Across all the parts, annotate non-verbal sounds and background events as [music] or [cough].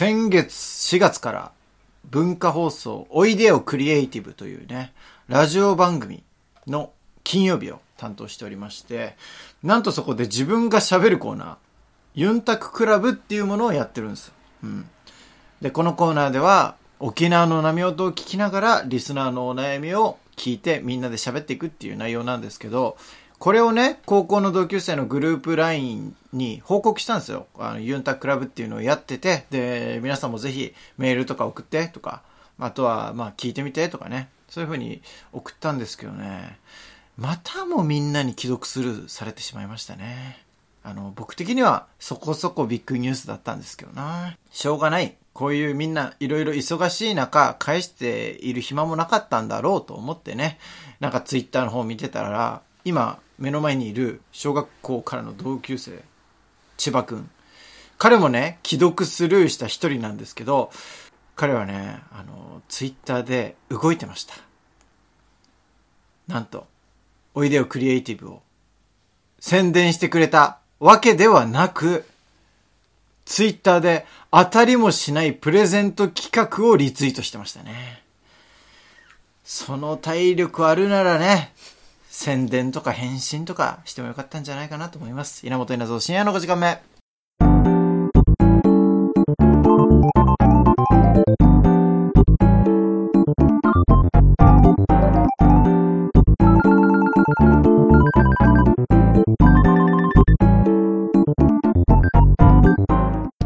先月4月から文化放送おいでよクリエイティブというね、ラジオ番組の金曜日を担当しておりまして、なんとそこで自分が喋るコーナー、ユンタククラブっていうものをやってるんです。うん。で、このコーナーでは、沖縄の波音を聞きながら、リスナーのお悩みを聞いて、みんなで喋っていくっていう内容なんですけど、これをね、高校の同級生のグループ LINE に報告したんですよ。あの、ユンタクラブっていうのをやってて、で、皆さんもぜひメールとか送ってとか、あとは、まあ、聞いてみてとかね、そういう風に送ったんですけどね、またもみんなに既読スルーされてしまいましたね。あの、僕的にはそこそこビッグニュースだったんですけどな。しょうがない。こういうみんないろいろ忙しい中、返している暇もなかったんだろうと思ってね、なんかツイッターの方見てたら、今目の前にいる小学校からの同級生、千葉くん。彼もね、既読スルーした一人なんですけど、彼はね、あの、ツイッターで動いてました。なんと、おいでよクリエイティブを宣伝してくれたわけではなく、ツイッターで当たりもしないプレゼント企画をリツイートしてましたね。その体力あるならね、宣伝とか返信とかしてもよかったんじゃないかなと思います。稲本稲造深夜の5時間目。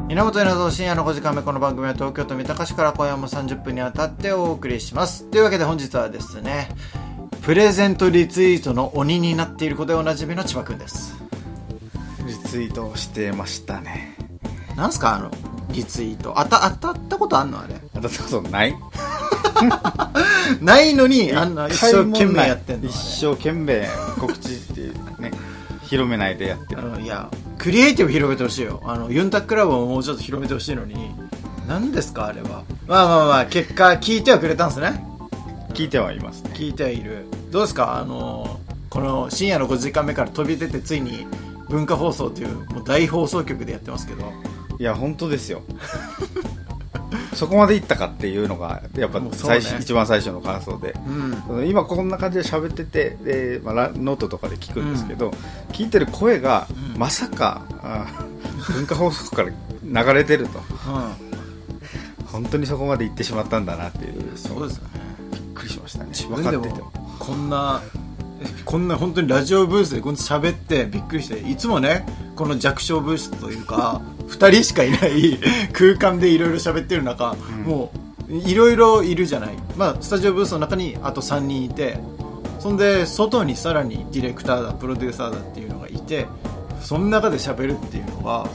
稲本稲造深夜の5時間目この番組は東京都三鷹市から今夜も30分にわたってお送りしますというわけで本日はですねプレゼントリツイートの鬼になっていることでおなじみの千葉くんです。リツイートしてましたね。なんすかあのリツイート。あた当たったことあんの？あれ。当たったことない。ないのにあんな一生懸命やってんの？一生懸命告知ってね広めないでやってる。いやクリエイティブ広めてほしいよ。あのユンタクラブをもうちょっと広めてほしいのに。何ですかあれは。まあまあまあ結果聞いてはくれたんですね。聞いてはいますね。聞いてはいるどうですか？あのこの深夜の5時間目から飛び出てついに文化放送というもう大放送局でやってますけど。いや本当ですよ。[laughs] そこまでいったかっていうのがやっぱ最初、一番最初の感想で。うん。今こんな感じで喋っててで、まあ、ラノートとかで聞くんですけど、聞いてる声が、うん。まさかあ文化放送から流れてると。本当にそこまで行ってしまったんだなっていう。うんそうですよね。びっくりしましたね。自分かっててもこんなこんな本当にラジオブースでこんな喋ってびっくりしていつもねこの弱小ブースというか [laughs] 2人しかいない空間でいろいろ喋ってる中、もういろいろいるじゃない、まあ、スタジオブースの中にあと3人いてそんで外にさらにディレクターだプロデューサーだっていうのがいてその中で喋るっていうのは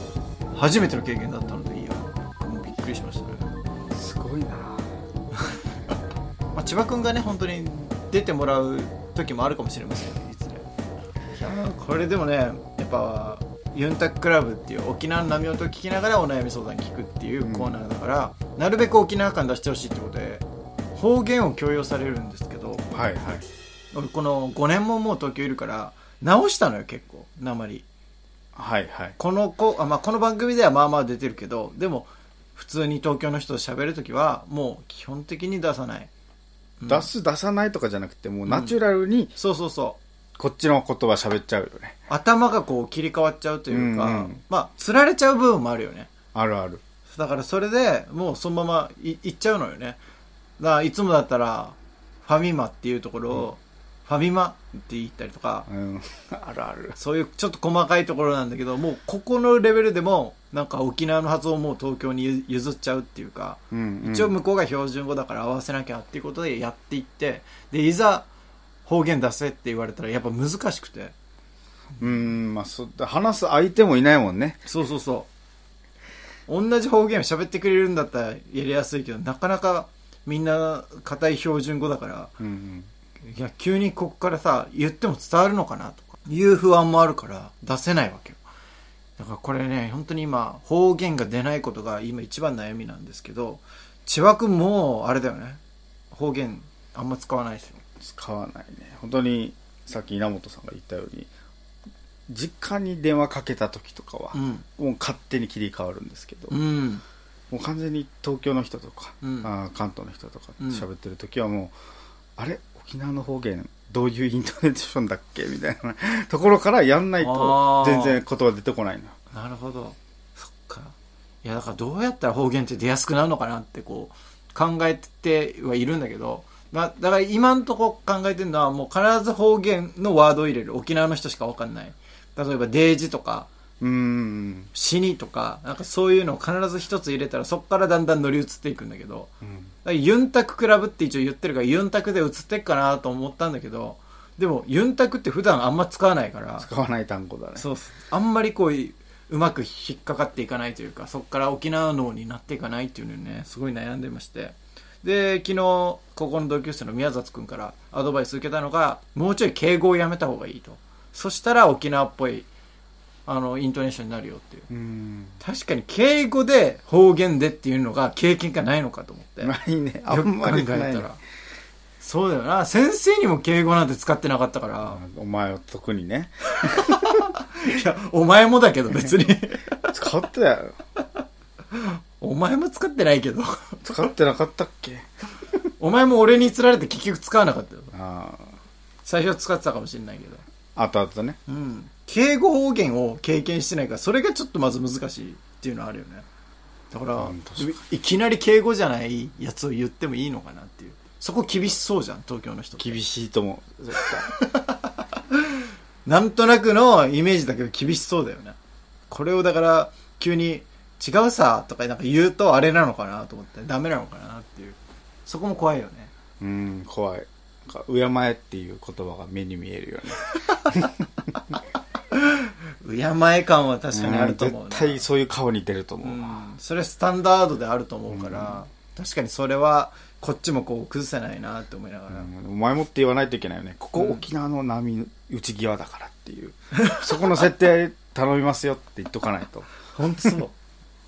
初めての経験だったのでいやもうびっくりしましたね。すごいな。[laughs] まあ、千葉君がね本当に出てもらう時もあるかもしれません。ねいつで。いやーこれでもねやっぱユンタククラブっていう沖縄の波音を聞きながらお悩み相談聞くっていうコーナーだから、なるべく沖縄感出してほしいってことで方言を強要されるんですけどはいはい。俺この5年ももう東京いるから直したのよ結構鉛。はいはい。この子あ、まあ、この番組ではまあまあ出てるけどでも普通に東京の人と喋るときはもう基本的に出さない、うん出す出さないとかじゃなくてもうナチュラルにそうそうそう。こっちの言葉喋っちゃうよね。頭がこう切り替わっちゃうというか、うんうん。まあつられちゃう部分もあるよね。あるある。だからそれでもうそのままいいっちゃうのよね。だからいつもだったらファミマっていうところを、ファミマって言ったりとかうん。あるある。そういうちょっと細かいところなんだけどもうここのレベルでもなんか沖縄の発音をもう東京にゆ譲っちゃうっていうか、うんうん。一応向こうが標準語だから合わせなきゃっていうことでやっていってでいざ方言出せって言われたらやっぱ難しくて。うんまあそ話す相手もいないもんね。そうそうそう。同じ方言を喋ってくれるんだったらやりやすいけどなかなかみんな硬い標準語だからうんうんいや急にここからさ言っても伝わるのかなとか。いう不安もあるから出せないわけよ。だからこれね本当に今方言が出ないことが今一番悩みなんですけど千葉君もあれだよね。方言あんま使わないですよ使わないね。本当にさっき稲本さんが言ったように実家に電話かけた時とかは、うん。もう勝手に切り替わるんですけど、うん。もう完全に東京の人とか、うん。あー関東の人とか喋ってる時はもう、あれ？沖縄の方言どういうイントネーションだっけみたいなところからやんないと全然言葉出てこないの。よなるほど。そっか。いやだからどうやったら方言って出やすくなるのかなってこう考えてはいるんだけどまあ、だから今んとこ考えてるのはもう必ず方言のワードを入れる。沖縄の人しか分かんない。例えば「デージ」とかうーん「死に」とかなんかそういうのを必ず一つ入れたらそこからだんだん乗り移っていくんだけどうん。ユンタククラブって一応言ってるからユンタクで移ってっかなと思ったんだけどでもユンタクって普段あんま使わないから使わない単語だね。そうあんまりこううまく引っかかっていかないというかそこから沖縄脳になっていかないっていうのにねすごい悩んでまして。で昨日高校の同級生の宮里君からアドバイス受けたのがもうちょい敬語をやめた方がいいと。そしたら沖縄っぽいあのイントネーションになるよっていう。う確かに敬語で方言でっていうのが経験がないのかと思って。ないね。あよくんまり考えないね。たらそうだよな。先生にも敬語なんて使ってなかったから。お前は特にね。[laughs] いやお前もだけど別に。使ってたよ。お前も使ってないけど。使ってなかったっけ？お前も俺に釣られて結局使わなかったよ。あ最初は使ってたかもしれないけど。あ後々ね。うん敬語方言を経験してないからそれがちょっとまず難しいっていうのはあるよね。だからうん確かいきなり敬語じゃないやつを言ってもいいのかなっていう。そこ厳しそうじゃん東京の人って。厳しいと思う。絶 [laughs] なんとなくのイメージだけど厳しそうだよね。これをだから急に違うさとかなんか言うとあれなのかなと思ってダメなのかなっていう。そこも怖いよね。対うん怖い。なんか敬えっていう言葉が目に見えるよね [laughs] 敬え感は確かにあると思うな。絶対そういう顔に出ると思う。わ、うん。それはスタンダードであると思うから、確かにそれはこっちもこう崩せないなって思いながら、うん。お前もって言わないといけないよね。ここうん沖縄の波打ち際だからっていう、そこの設定頼みますよって言っとかないと。[laughs] 本当そう。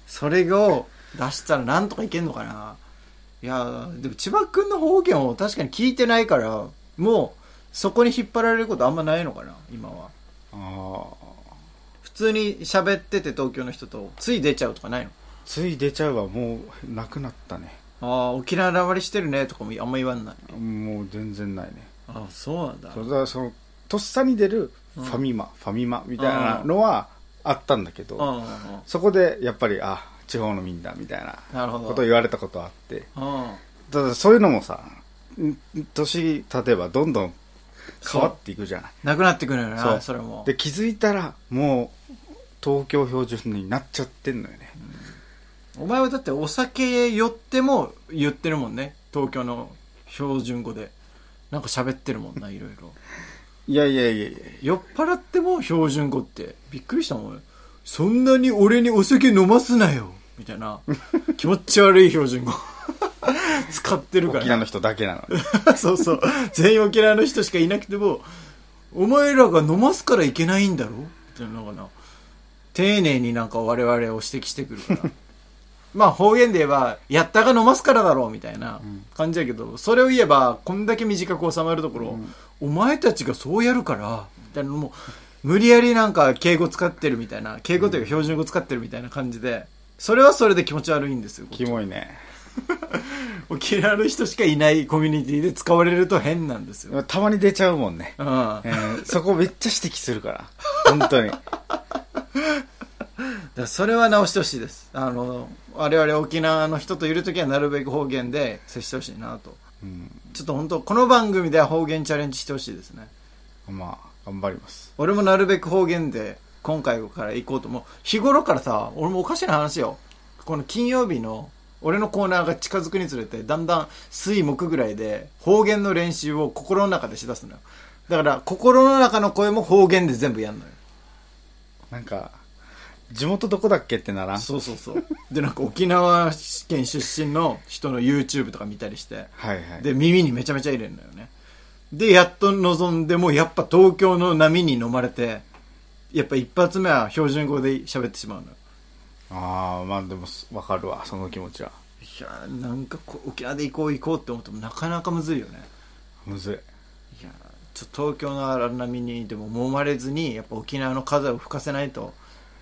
それを出したらなんとかいけんのかな。いやでも千葉君の方言を確かに聞いてないからもうそこに引っ張られることあんまないのかな今は。ああ普通に喋ってて東京の人とつい出ちゃうとかないの？つい出ちゃうわもうなくなったね。ああ沖縄なまりしてるねとかもあんま言わんないもう全然ないね。ああそうなんだ。それからそのとっさに出るファミマ、ファミマみたいなのはあったんだけど、そこでやっぱりあ地方のみんなみたいなことを言われたことあって。うん。ただそういうのもさん年例えばどんどん変わっていくじゃない。なくなってくるよなそれも。で気づいたらもう東京標準になっちゃってんのよね、お前はだってお酒酔っても言ってるもんね。東京の標準語で。なんか喋ってるもんな [laughs] いろいろ。いやいやいやいや。酔っ払っても標準語って。びっくりしたもん。そんなに俺にお酒飲ますなよみたいな。[laughs] 気持ち悪い標準語。[laughs] 使ってるから。沖縄の人だけなのに。[laughs] そうそう。全員沖縄の人しかいなくてもお前らが飲ますからいけないんだろ？みたいなのかな。丁寧になんか我々を指摘してくるから。まあ方言で言えばやったが飲ますからだろう。みたいな感じだけど、それを言えばこんだけ短く収まるところ、お前たちがそうやるから。みたいなのも無理やりなんか敬語使ってるみたいな。敬語というか標準語使ってるみたいな感じでそれはそれで気持ち悪いんですよキモいね沖縄の人しかいないコミュニティで使われると変なんですよ。たまに出ちゃうもんね、うん。えーそこめっちゃ指摘するから本当に [laughs] だそれは直してほしいです。あの、我々沖縄の人といるときはなるべく方言で接してほしいなと。うんちょっと本当この番組では方言チャレンジしてほしいですね。まあ頑張ります俺もなるべく方言で今回から行こうと思う。日頃からさ、俺もおかしな話よ。この金曜日の俺のコーナーが近づくにつれてだんだん水木ぐらいで方言の練習を心の中でしだすのよ。だから心の中の声も方言で全部やんのよ。なんか地元どこだっけってならん？そうそうそう。で、なんか沖縄県出身の人の YouTube とか見たりして、はいはいで、耳にめちゃめちゃ入れるのよね。で、やっと望んでも、やっぱ東京の波に飲まれて、やっぱ一発目は標準語で喋ってしまうのよ。ああまあでもわかるわその気持ちはいやーなんかこう沖縄で行こう行こうって思ってもなかなかむずいよね。むずいいやーちょっと東京の荒波にでも揉まれずに、やっぱ沖縄の風を吹かせないと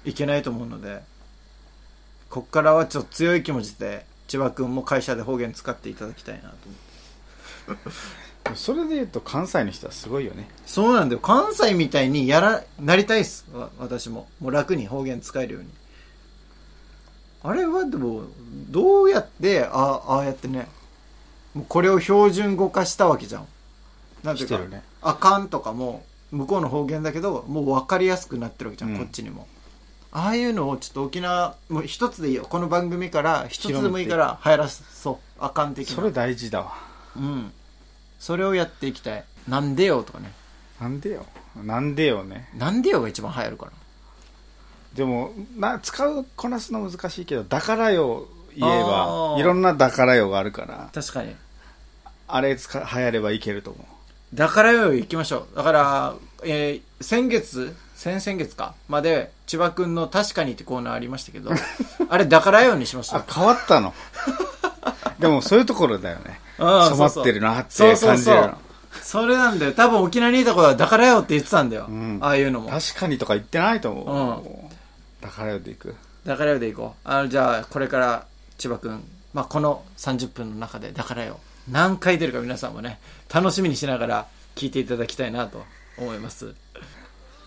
いけないと思うので、こっからはちょっと強い気持ちで千葉君も会社で方言使っていただきたいなと思ってそれで言うと関西の人はすごいよね。そうなんだよ。関西みたいにやらなりたいっす。わ私も。もう楽に方言使えるように。あれはでもどうやってあああやってねもうこれを標準語化したわけじゃん。なんていうか、ね。あかんとかも向こうの方言だけどもう分かりやすくなってるわけじゃん、うん。こっちにも。ああいうのをちょっと沖縄もう一つでいいよ。この番組から一つでもいいから流行らそう。あかん的な。それ大事だわ。うんそれをやっていきたい。なんでよとかね。なんでよ。なんでよね。なんでよが一番流行るから。でもな使うこなすの難しいけどだからよ言えあばー。いろんなだからよがあるから確かに。あれ使流行ればいけると思う。だからよ行きましょう。だから、えー先月先々月かまで千葉くんの「確かに」ってコーナーありましたけど [laughs] あれだからよにしましょう。あ変わったの。でもそういうところだよね染まってるなってそうそう感じるのそれなんだよ。多分沖縄にいた頃はだからよって言ってたんだよ、ん。ああいうのも。確かにとか言ってないと思う、だからよでいく。だからよでいこう。あのじゃあこれから千葉くん、まあ、この30分の中でだからよ。何回出るか皆さんもね楽しみにしながら聞いていただきたいなと思います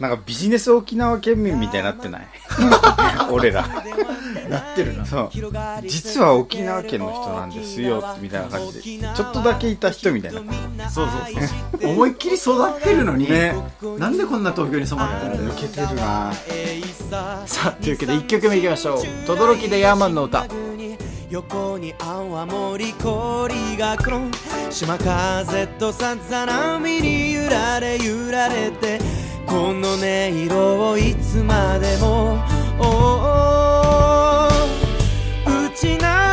なんかビジネス沖縄県民みたいになってない？俺ら。なってるなそう実は沖縄県の人なんですよみたいな感じでちょっとだけいた人みたいなそうそうそう思いっきり育ってるのに、ねなんでこんな東京に染まってるんだよ抜けてるなさあというわけで1曲目いきましょう「轟でヤーマンの歌」横に泡盛氷がコロン島風とさざ波に揺られ揺られてこの音色をいつまでも。おー。うちな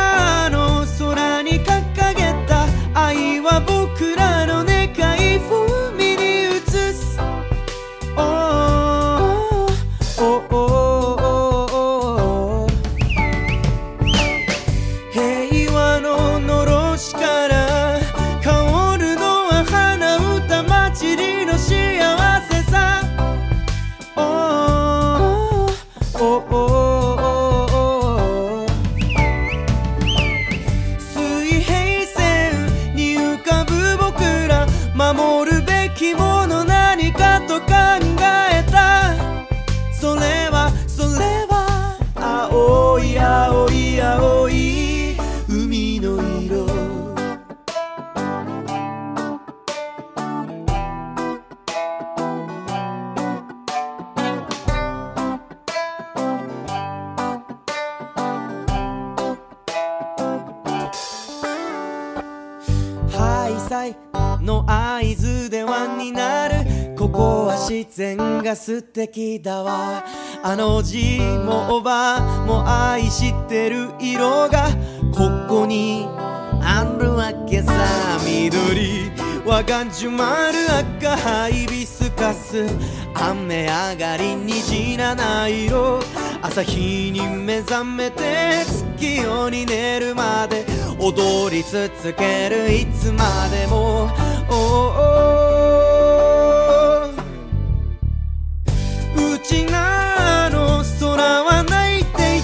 あの字もおばも愛してる色がここにあるわけさ緑。はがんじゅまる赤ハイビスカス。雨上がり虹七色。朝日に目覚めて月夜に寝るまで。踊り続けるいつまでも。おー。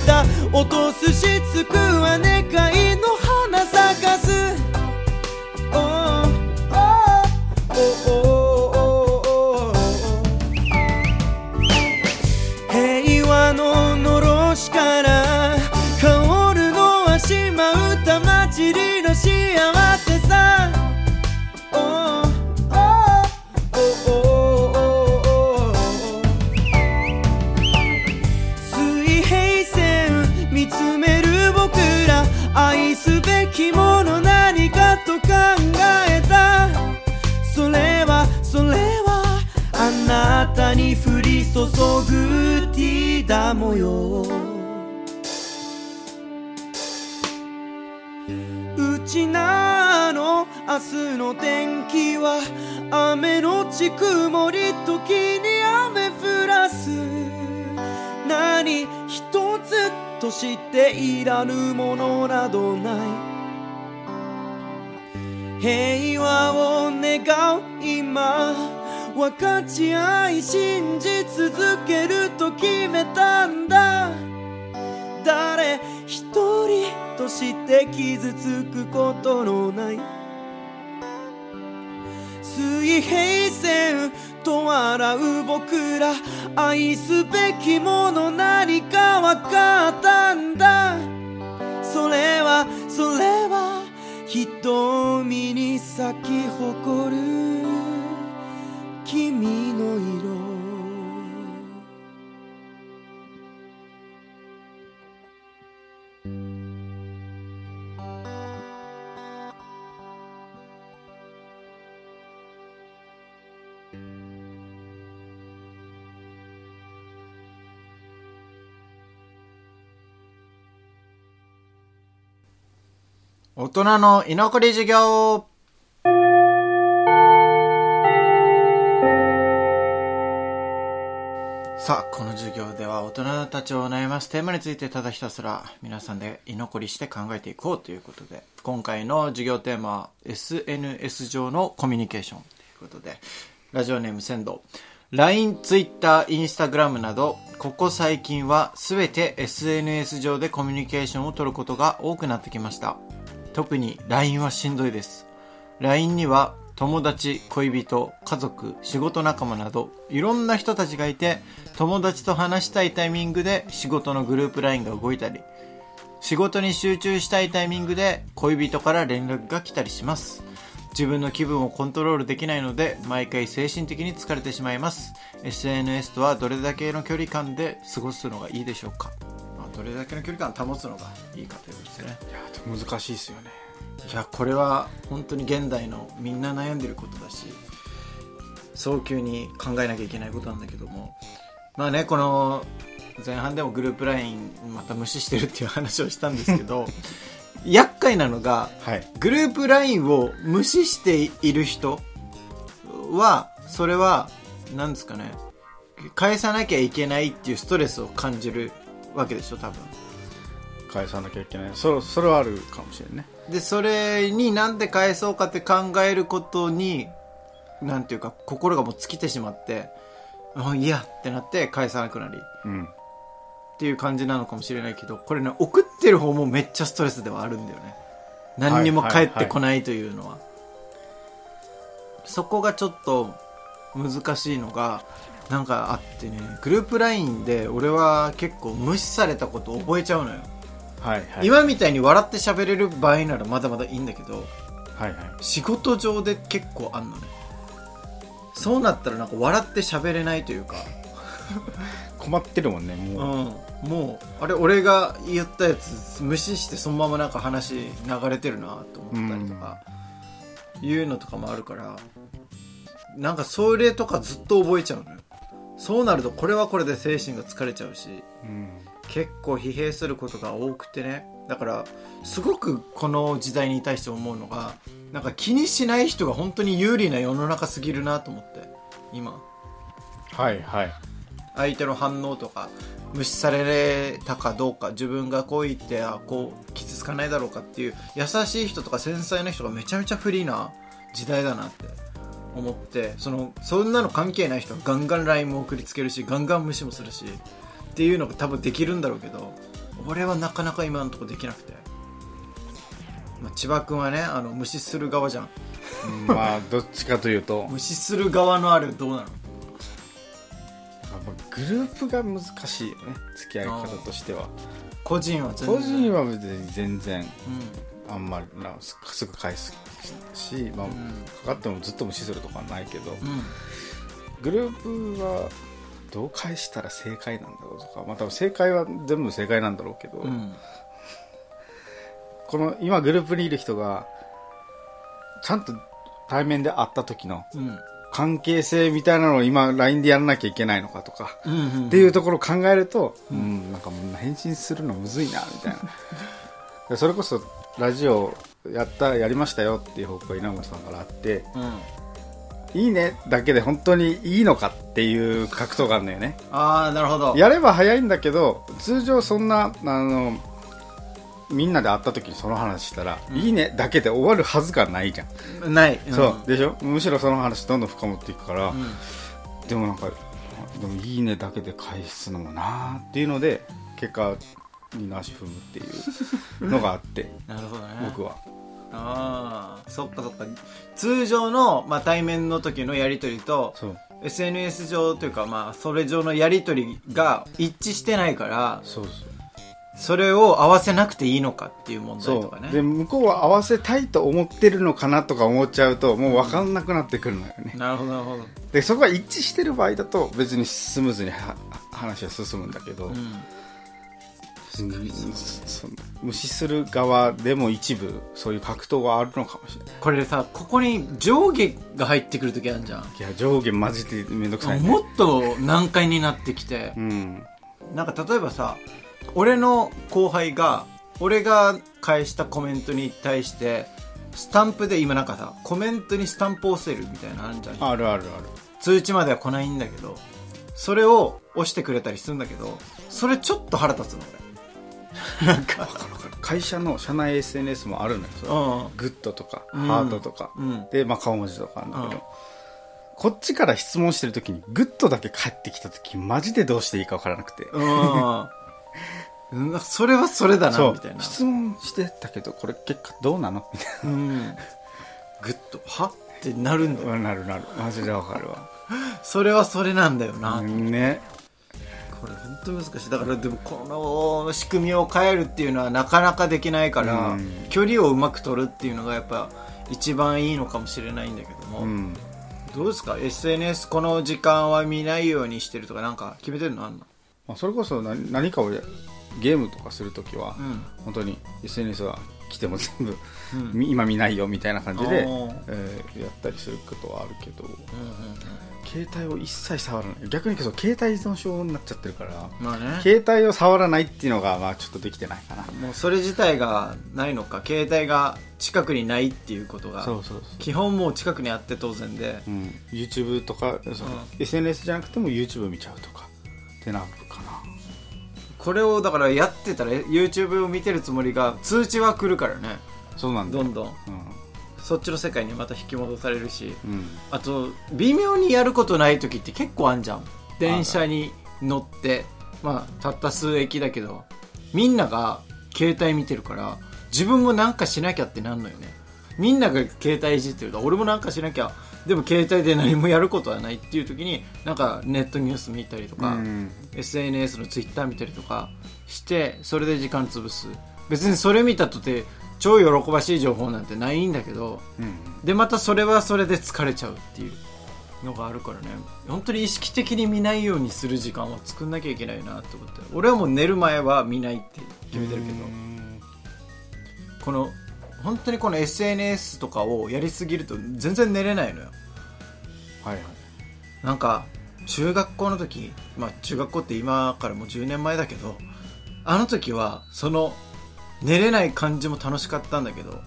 た落とすしつくは願いのきもの何かと考えた。それはそれはあなたに降り注ぐティーダ模様うちなの明日の天気は雨のち曇り時に雨降らす。何一つとしていらぬものなどない。平和を願う今。分かち合い信じ続けると決めたんだ。誰そして傷つくことのない。水平線と笑う僕ら。愛すべきもの何か分かったんだ。それはそれは瞳に咲き誇る君の色。大人の居残り授業さあ、この授業では大人たちを悩ますテーマについてただひたすら皆さんで居残りして考えていこうということで、今回の授業テーマは SNS 上のコミュニケーションということで、ラジオネーム仙道。LINE、Twitter、Instagram など、ここ最近は全て SNS 上でコミュニケーションを取ることが多くなってきました。特に LINE はしんどいです。LINE には友達、恋人、家族、仕事仲間などいろんな人たちがいて友達と話したいタイミングで仕事のグループ LINE が動いたり仕事に集中したいタイミングで恋人から連絡が来たりします。自分の気分をコントロールできないので毎回精神的に疲れてしまいます。SNS とはどれだけの距離感で過ごすのがいいでしょうか、どれだけの距離感を保つのがいいかということですね。いや難しいですよねいやこれは本当に現代のみんな悩んでることだし早急に考えなきゃいけないことなんだけどもまあねこの前半でもグループ LINE また無視してるっていう話をしたんですけど [laughs] 厄介なのがはいグループ LINE を無視している人はそれは何ですかね返さなきゃいけないっていうストレスを感じるわけでしょ多分。返さなきゃいけない。そそれはあるかもしれんね。でそれになんで返そうかって考えることになんていうか心がもう尽きてしまってあいいやってなって返さなくなり。っうん。ていう感じなのかもしれないけどこれね送ってる方もめっちゃストレスではあるんだよね。何にも返ってこないというのは,、そこがちょっと難しいのがなんかあってねグループ LINE で俺は結構無視されたこと覚えちゃうのよ、はいはい。今みたいに笑って喋れる場合ならまだまだいいんだけどはいはい。仕事上で結構あんのね。そうなったらなんか笑って喋れないというか。[laughs] 困ってるもんねう。ん。もう、もうあれ俺が言ったやつ無視してそのままなんか話流れてるなと思ったりとか、いうのとかもあるからなんかそれとかずっと覚えちゃうのよそうなるとこれはこれで精神が疲れちゃうしうん。結構疲弊することが多くてね。だからすごくこの時代に対して思うのがなんか気にしない人が本当に有利な世の中すぎるなと思って今。はいはい。相手の反応とか無視されたかどうか自分がこう言ってあこう傷つかないだろうかっていう優しい人とか繊細な人がめちゃめちゃフリーな時代だなって思ってそのそんなの関係ない人はガンガン LINE も送りつけるしガンガン無視もするしっていうのが多分できるんだろうけど俺はなかなか今のところできなくて、まあ、千葉君はねあの無視する側じゃん。うんまあ [laughs] どっちかというと。無視する側のあるどうなの？やっぱグループが難しいよね付き合い方としては。個人は全然。個人は別に全然。うんあんまりなすすぐ返すし、まあうん。かかってもずっと無視するとかはないけどうん。グループはどう返したら正解なんだろうとかまあ多分正解は全部正解なんだろうけど、うん。この今グループにいる人がちゃんと対面で会った時のうん。関係性みたいなのを今 LINE でやらなきゃいけないのかとか、うんうんっていうところを考えると、うん、なんかもう返信するのむずいなみたいな。でそれこそラジオやったやりましたよっていう報告が稲本さんからあってうん。いいねだけで本当にいいのかっていう格闘があるんだよね。ああなるほど。やれば早いんだけど通常そんなあのみんなで会った時にその話したら、いいねだけで終わるはずがないじゃん、ない、そう。でしょ？むしろその話どんどん深まっていくから、うん。でもなんかでもいいねだけで返すのもなーっていうので結果に足踏むっていうのがあって [laughs] なるほどね。僕は。ああそっかそっか。通常の、まあ、対面の時のやり取りとそう。SNS 上というかまあそれ上のやり取りが一致してないからそうそう。それを合わせなくていいのかっていう問題とかね。で向こうは合わせたいと思ってるのかなとか思っちゃうともう分かんなくなってくるのよね。なるほどなるほど。でそこが一致してる場合だと別にスムーズには話は進むんだけど、うん無視する側でも一部そういう格闘があるのかもしれない。これさここに上下が入ってくる時あるじゃん。いや上下マジでめんどくさい。ねもっと難解になってきて。うん。なんか例えばさ俺の後輩が俺が返したコメントに対してスタンプで今なんかさコメントにスタンプ押せるみたいなのあるじゃん。あるあるある。通知までは来ないんだけどそれを押してくれたりするんだけどそれちょっと腹立つの。俺なんかわかるわかる会社の社内 SNS もあるのよグッドとか、うん。ハートとか、うん。で、まあ、顔文字とかあるんだけど、うん。こっちから質問してる時にグッドだけ返ってきた時マジでどうしていいか分からなくて、それはそれだなみたいな。質問してたけどこれ結果どうなの？みたいうん。グッとは？ってなるんだよ。ななるなる。マジで分かるわ。それはそれなんだよな、ねこれ本当難しい。だからでもこの仕組みを変えるっていうのはなかなかできないから、うん。距離をうまく取るっていうのがやっぱ一番いいのかもしれないんだけども、うん。どうですか？SNS この時間は見ないようにしてるとかなんか決めてるのあんの？まあ、それこそ何何かをやゲームとかするときは、うん。本当に SNS は来ても全部、うん。み今見ないよみたいな感じでえーやったりすることはあるけどうんうん携帯を一切触らない。逆にそう携帯依存症になっちゃってるからうんまあね。携帯を触らないっていうのがまあちょっとできてないかな。もうそれ自体がないのか携帯が近くにないっていうことが基本もう近くにあって当然で。そう、うん、YouTube とか、そう SNS じゃなくても YouTube 見ちゃうとかってなこれをだからやってたら YouTube を見てるつもりが通知は来るからね。そうなんだ。よどんどん。そっちの世界にまた引き戻されるしうん、うん、あと微妙にやることない時って結構あんじゃん。電車に乗ってまあたった数駅だけどみんなが携帯見てるから自分もなんかしなきゃってなんのよね。みんなが携帯いじってると俺もなんかしなきゃでも携帯で何もやることはないっていう時になんかネットニュース見たりとか、うん。SNS のツイッター見たりとかしてそれで時間潰す。別にそれ見たとて超喜ばしい情報なんてないんだけどうん。でまたそれはそれで疲れちゃうっていうのがあるからね。本当に意識的に見ないようにする時間は作んなきゃいけないなって思って。俺はもう寝る前は見ないって決めてるけど。この本当にこの SNS とかをやりすぎると全然寝れないのよ。はいはい。なんか中学校の時まあ中学校って今からもう10年前だけどあの時はその寝れない感じも楽しかったんだけど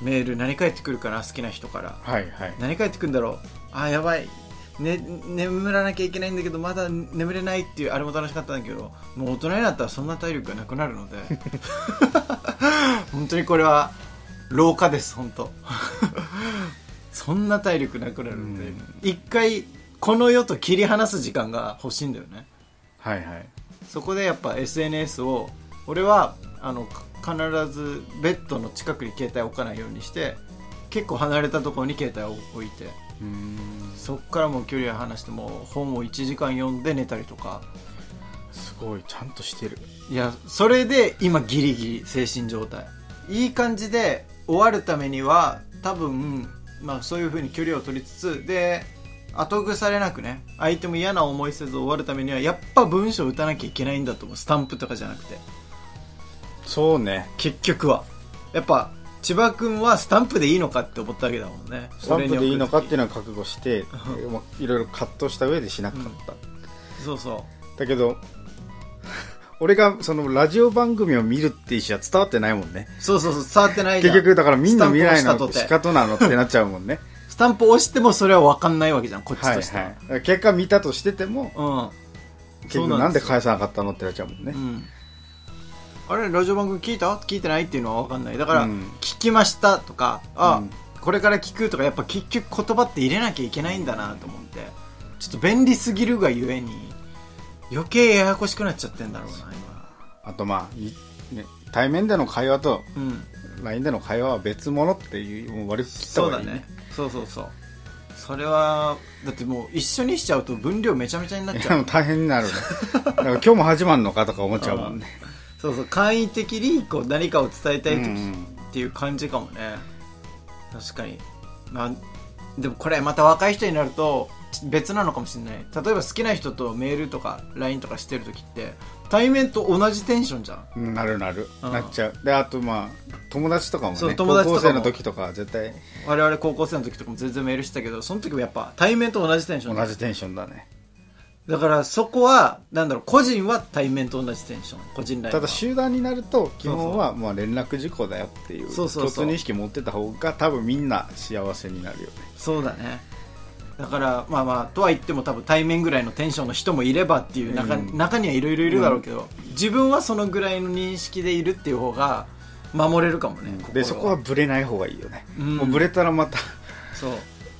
メール何返ってくるかな好きな人から。はいはい。何返ってくるんだろう。あーやばい、ね、眠らなきゃいけないんだけどまだ眠れないっていうあれも楽しかったんだけどもう大人になったらそんな体力がなくなるので。[laughs] 本当にこれは老化です本当。[laughs] そんな体力なくなるのでう。ん。一回この世と切り離す時間が欲しいんだよね。はいはい。そこでやっぱ SNS を俺はあのか必ずベッドの近くに携帯を置かないようにして結構離れたところに携帯を置いてそっからもう距離を離してもう本を1時間読んで寝たりとか。すごいちゃんとしてる。いやそれで今ギリギリ精神状態。いい感じで終わるためには多分、まあ、そういう風に距離を取りつつで後腐れなくね相手も嫌な思いせず終わるためにはやっぱ文章を打たなきゃいけないんだと思う。スタンプとかじゃなくて。そうね。結局は。やっぱ千葉君はスタンプでいいのかって思ったわけだもんね。スタンプでいいのかっていうののは覚悟していろいろ葛藤した上でしなかった、そうそう。だけど俺がそのラジオ番組を見るって意思は伝わってないもんね。そうそうそう伝わってないじゃん。結局だからみんな見ないの仕方なのってなっちゃうもんね。[laughs] スタンプ押してもそれは分かんないわけじゃんこっちはいとして。は、はい。結果見たとしててもうん。結局なんで返さなかったのってなっちゃうもんね。うん、あれラジオ番組聞いた？聞いてないっていうのは分かんない。だから、うん。聞きましたとかあ、うん。これから聞くとかやっぱ結局言葉って入れなきゃいけないんだなと思って。ちょっと便利すぎるがゆえに余計ややこしくなっちゃってんだろうな今。あとまあいね対面での会話とうん。LINE での会話は別物っていうもう割り切ったそうだね方がいい。ね。そうそうそう。それはだってもう一緒にしちゃうと分量めちゃめちゃになっちゃう。う大変になるね。だから今日も始まるのかとか思っちゃうもんね。[laughs] そうそう。簡易的にこう何かを伝えたい時うんっていう感じかもね。確かに。まあでもこれまた若い人になると別なのかもしれない。例えば好きな人とメールとか LINE とかしてる時って対面と同じテンションじゃん。うんなるなる。うん。なっちゃう。であとまあ友達とかもそうね友達とかも。高校生の時とかは絶対。我々高校生の時とかも全然メールしてたけどその時もやっぱ対面と同じテンション同じテンションだねだからそこはなんだろう個人は対面と同じテンション個人 LINE は。ただ集団になると基本はまあ連絡事項だよっていうそうそうそう。共通認識持ってた方が多分みんな幸せになるよね。そうだね。だからまあまあとは言っても多分対面ぐらいのテンションの人もいればっていう中,、うん。中にはいろいろいるだろうけど、自分はそのぐらいの認識でいるっていう方が守れるかもね、心でそこはブレない方がいいよね、うん。もうブレたらまたそう。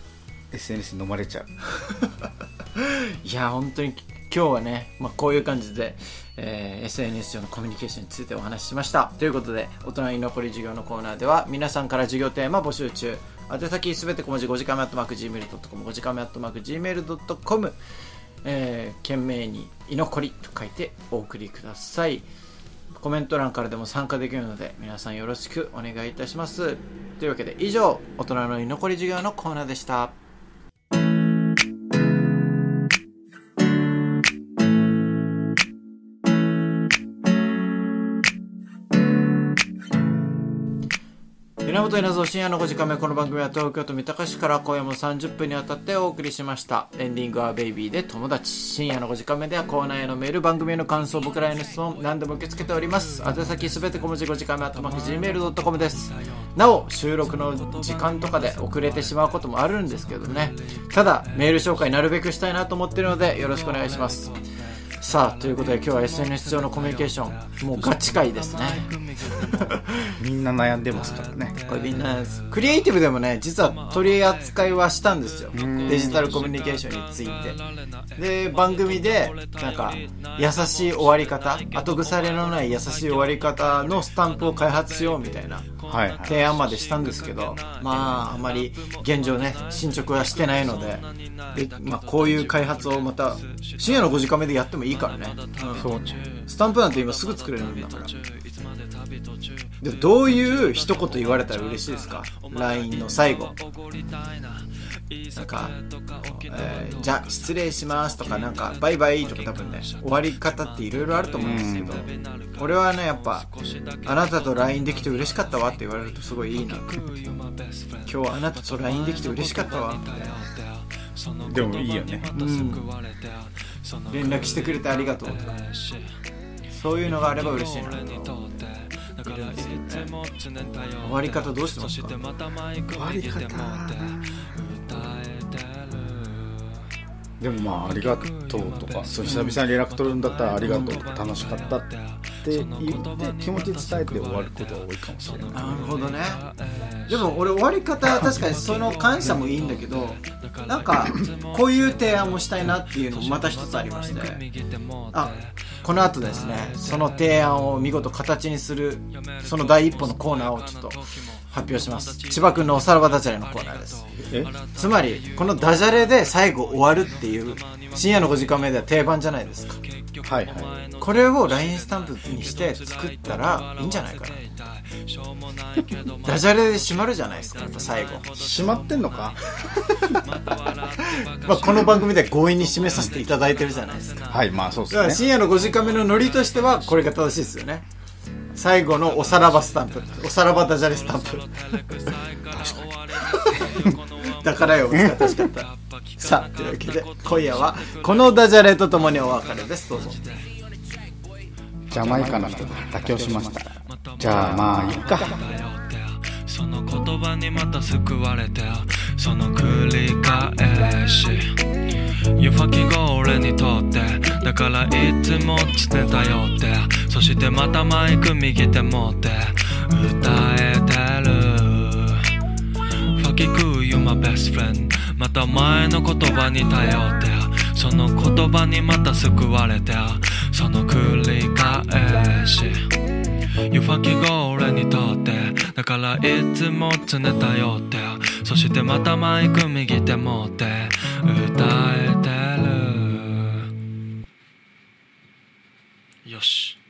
[laughs] SNS に飲まれちゃう [laughs] [laughs] いや本当に今日はね、まあ、こういう感じで、えー SNS 上のコミュニケーションについてお話ししました。ということで大人に残り授業のコーナーでは皆さんから授業テーマ募集中。宛先すべて小文字5時間目アットマーク Gmail.com 5時間目アットマーク Gmail.com えー、懸命に居残りと書いてお送りください。コメント欄からでも参加できるので皆さんよろしくお願いいたします。というわけで以上大人の居残り授業のコーナーでした。源稲造深夜の5時間目この番組は東京都三鷹市から今夜も30分にわたってお送りしました。エンディングはベイビーで友達。深夜の5時間目ではコーナーへのメール番組への感想僕らへの質問何でも受け付けております。宛先すべて小文字5時間目あとまく Gmail.com です。なお収録の時間とかで遅れてしまうこともあるんですけどね。ただメール紹介なるべくしたいなと思ってるのでよろしくお願いします。さあということで今日は SNS 上のコミュニケーションもうガチ回ですね。[laughs] みんな悩んでますからね。これみんなクリエイティブでもね実は取り扱いはしたんですよ。デジタルコミュニケーションについて。で番組でなんか優しい終わり方後腐れのない優しい終わり方のスタンプを開発しようみたいなはいはい。提案までしたんですけどまああまり現状ね進捗はしてないのでで、まあ、こういう開発をまた深夜の5時間目でやってもいいからね、うん。そう。スタンプなんて今すぐ作れるんだから。でどういう一言言われたら嬉しいですか？LINE の最後。なんか、えーじゃあ失礼しますとかなんかバイバイとか多分ね終わり方っていろいろあると思うんですけど、俺はねやっぱあなたと LINE できて嬉しかったわって言われるとすごいいいな今日はあなたと LINE できて嬉しかったわでもいいよね。うん。連絡してくれてありがとう。とかそういうのがあれば嬉しいな。といるんですけどね終わり方どうしてますか？終わり方。でもまあありがとうとかそう久々に連絡取るんだったらありがとうとか楽しかったって言って気持ち伝えて終わることが多いかもしれない。なるほどね。でも俺終わり方は確かにその感謝もいいんだけどなんかこういう提案もしたいなっていうのもまた一つありまして。あこの後ですね。その提案を見事形にするその第一歩のコーナーをちょっと発表します。千葉君のおさらばダジャレのコーナーです。え？つまりこのダジャレで最後終わるっていう深夜の5時間目では定番じゃないですか。はいはい。これを LINE スタンプにして作ったらいいんじゃないかな。[laughs] ダジャレで締まるじゃないですかやっぱ最後、閉まってんのか？[laughs] まあ、この番組で強引に締めさせていただいてるじゃないですか。はいまあそうだからですね深夜の5時間目のノリとしてはこれが正しいですよね最後のおさらばスタンプ。おさらばダジャレスタンプ。だからよ使ってほしかった。さあというわけで今夜はこのダジャレとともにお別れです。どうぞ。ジャマイカの人と妥協しました。じゃあまあいいかその言葉にまた救われてその繰り返し。湯吐きが俺にとってだからいつも常頼って。そしてまたマイク右手持って歌えてる。Fuck you, you my best friend また前の言葉に頼ってその言葉にまた救われてその繰り返し。湯ファキが俺にとってだからいつも常頼って。そしてまたマイク右手持って歌えてる。よし。